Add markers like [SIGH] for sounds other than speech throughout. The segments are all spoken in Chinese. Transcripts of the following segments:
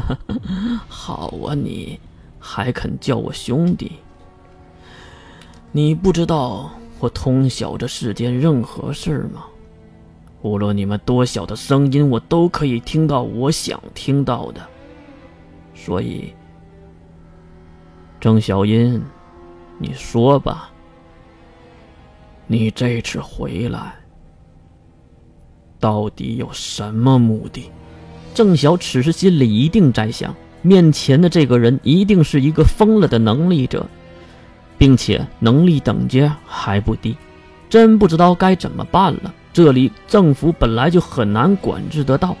[LAUGHS] 好啊，你还肯叫我兄弟？你不知道我通晓这世间任何事吗？无论你们多小的声音，我都可以听到我想听到的。所以，郑小音，你说吧，你这次回来到底有什么目的？郑晓此时心里一定在想：面前的这个人一定是一个疯了的能力者。并且能力等级还不低，真不知道该怎么办了。这里政府本来就很难管制得到，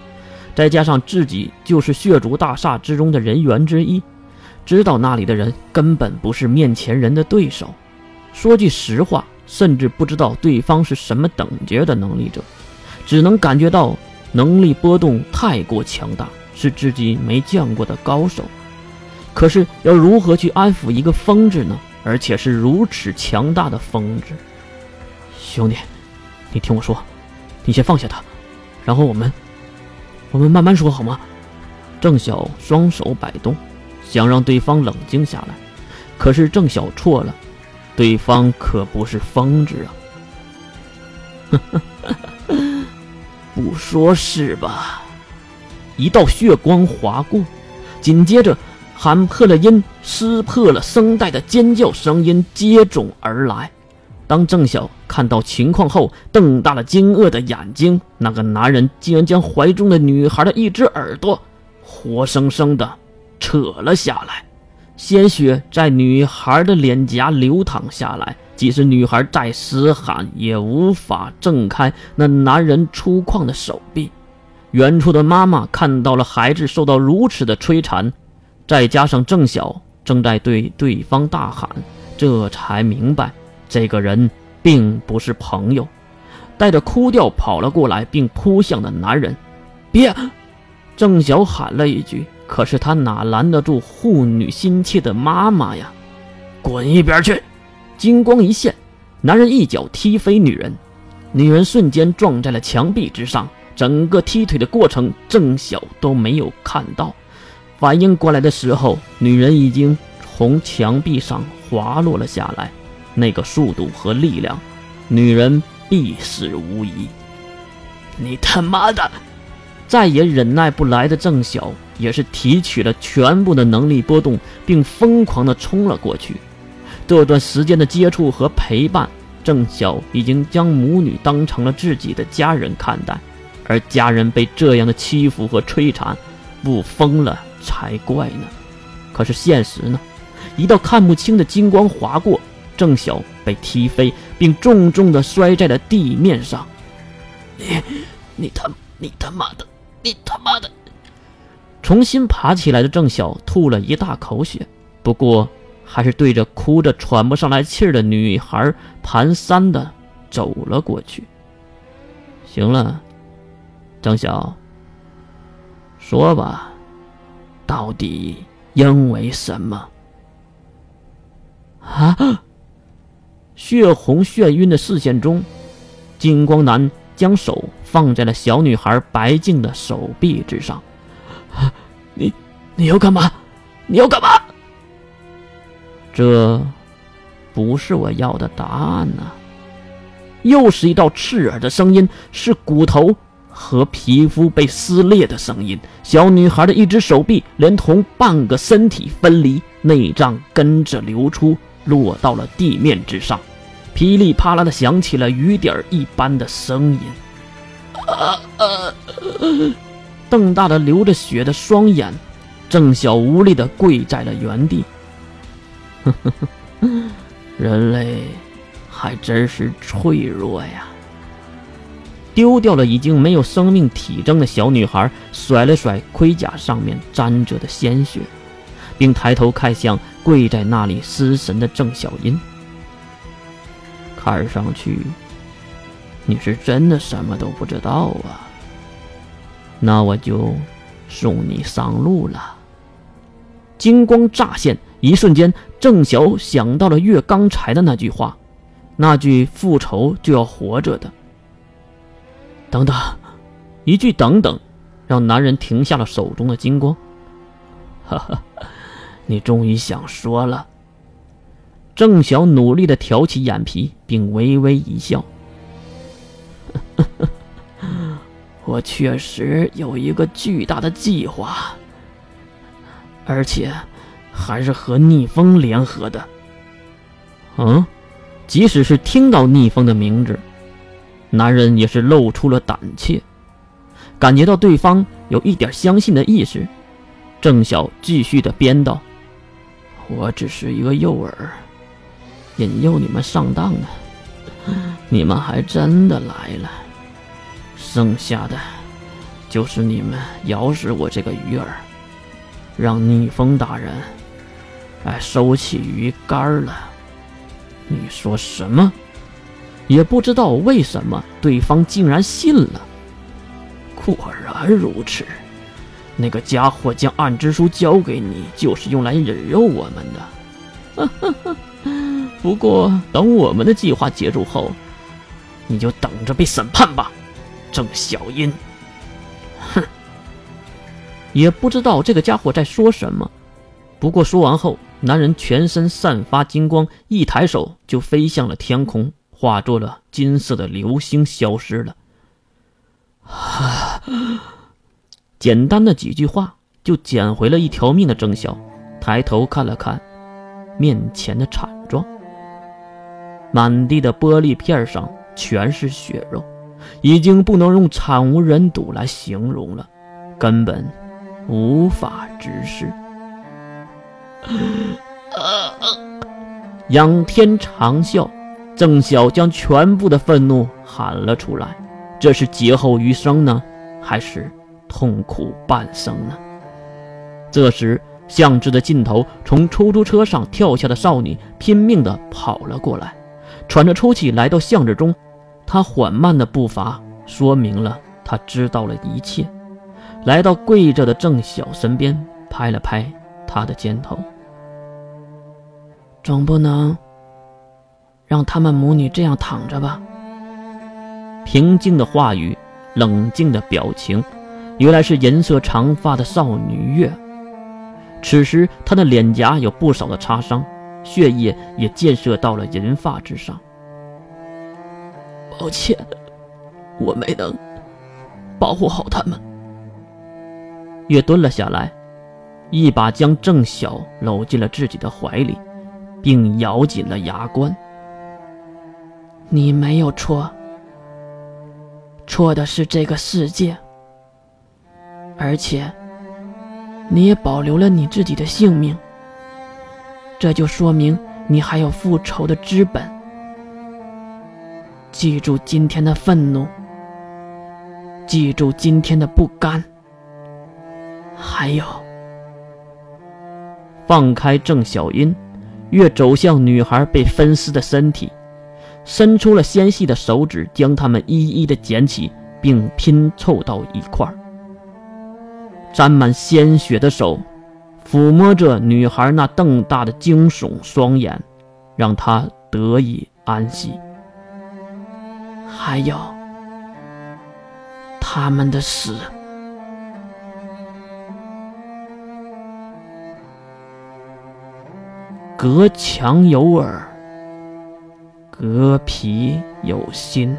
再加上自己就是血族大厦之中的人员之一，知道那里的人根本不是面前人的对手。说句实话，甚至不知道对方是什么等级的能力者，只能感觉到能力波动太过强大，是自己没见过的高手。可是要如何去安抚一个疯子呢？而且是如此强大的疯子，兄弟，你听我说，你先放下他，然后我们，我们慢慢说好吗？郑晓双手摆动，想让对方冷静下来，可是郑晓错了，对方可不是疯子啊！[LAUGHS] 不说是吧？一道血光划过，紧接着。喊破了音、撕破了声带的尖叫声音接踵而来。当郑晓看到情况后，瞪大了惊愕的眼睛。那个男人竟然将怀中的女孩的一只耳朵活生生的扯了下来，鲜血在女孩的脸颊流淌下来。即使女孩再嘶喊，也无法挣开那男人粗犷的手臂。远处的妈妈看到了孩子受到如此的摧残。再加上郑晓正在对对方大喊，这才明白这个人并不是朋友，带着哭调跑了过来，并扑向了男人。别！郑晓喊了一句，可是他哪拦得住护女心切的妈妈呀？滚一边去！金光一现，男人一脚踢飞女人，女人瞬间撞在了墙壁之上。整个踢腿的过程，郑晓都没有看到。反应过来的时候，女人已经从墙壁上滑落了下来。那个速度和力量，女人必死无疑。你他妈的！再也忍耐不来的郑晓也是提取了全部的能力波动，并疯狂地冲了过去。这段时间的接触和陪伴，郑晓已经将母女当成了自己的家人看待，而家人被这样的欺负和摧残，不疯了？才怪呢！可是现实呢？一道看不清的金光划过，郑晓被踢飞，并重重的摔在了地面上。你，你他，你他妈的，你他妈的！重新爬起来的郑晓吐了一大口血，不过还是对着哭着喘不上来气儿的女孩蹒跚的走了过去。行了，张晓，说吧。到底因为什么？啊！血红眩晕的视线中，金光男将手放在了小女孩白净的手臂之上。你，你要干嘛？你要干嘛？这不是我要的答案呢。又是一道刺耳的声音，是骨头。和皮肤被撕裂的声音，小女孩的一只手臂连同半个身体分离，内脏跟着流出，落到了地面之上，噼里啪啦的响起了雨点一般的声音。啊啊！瞪大了流着血的双眼，郑晓无力的跪在了原地。呵呵呵，人类还真是脆弱呀。丢掉了已经没有生命体征的小女孩，甩了甩盔甲上面沾着的鲜血，并抬头看向跪在那里失神的郑小音。看上去，你是真的什么都不知道啊。那我就送你上路了。金光乍现，一瞬间，郑晓想到了月刚才的那句话，那句复仇就要活着的。等等，一句“等等”，让男人停下了手中的金光。哈哈，你终于想说了。郑晓努力的挑起眼皮，并微微一笑。[LAUGHS] 我确实有一个巨大的计划，而且还是和逆风联合的。嗯，即使是听到逆风的名字，男人也是露出了胆怯。感觉到对方有一点相信的意识，郑晓继续的编道：“我只是一个诱饵。”引诱你们上当啊？你们还真的来了。剩下的，就是你们咬死我这个鱼饵，让逆风大人哎收起鱼竿了。你说什么？也不知道为什么对方竟然信了。果然如此，那个家伙将暗之书交给你，就是用来引诱我们的。[LAUGHS] 不过，等我们的计划结束后，你就等着被审判吧，郑小音。哼，也不知道这个家伙在说什么。不过说完后，男人全身散发金光，一抬手就飞向了天空，化作了金色的流星，消失了。简单的几句话，就捡回了一条命的郑晓，抬头看了看面前的惨状。满地的玻璃片上全是血肉，已经不能用惨无人睹来形容了，根本无法直视。仰天长啸，郑晓将全部的愤怒喊了出来。这是劫后余生呢，还是痛苦半生呢？这时，巷子的尽头，从出租车上跳下的少女拼命地跑了过来。喘着粗气来到巷子中，她缓慢的步伐说明了她知道了一切。来到跪着的郑晓身边，拍了拍他的肩头。总不能让他们母女这样躺着吧？平静的话语，冷静的表情，原来是银色长发的少女月。此时她的脸颊有不少的擦伤。血液也溅射到了银发之上。抱歉，我没能保护好他们。月蹲了下来，一把将郑晓搂进了自己的怀里，并咬紧了牙关。你没有错，错的是这个世界，而且你也保留了你自己的性命。这就说明你还有复仇的资本。记住今天的愤怒，记住今天的不甘，还有，放开郑小音，越走向女孩被分尸的身体，伸出了纤细的手指，将它们一一的捡起，并拼凑到一块儿。沾满鲜血的手。抚摸着女孩那瞪大的惊悚双眼，让她得以安息。还有他们的死，隔墙有耳，隔皮有心。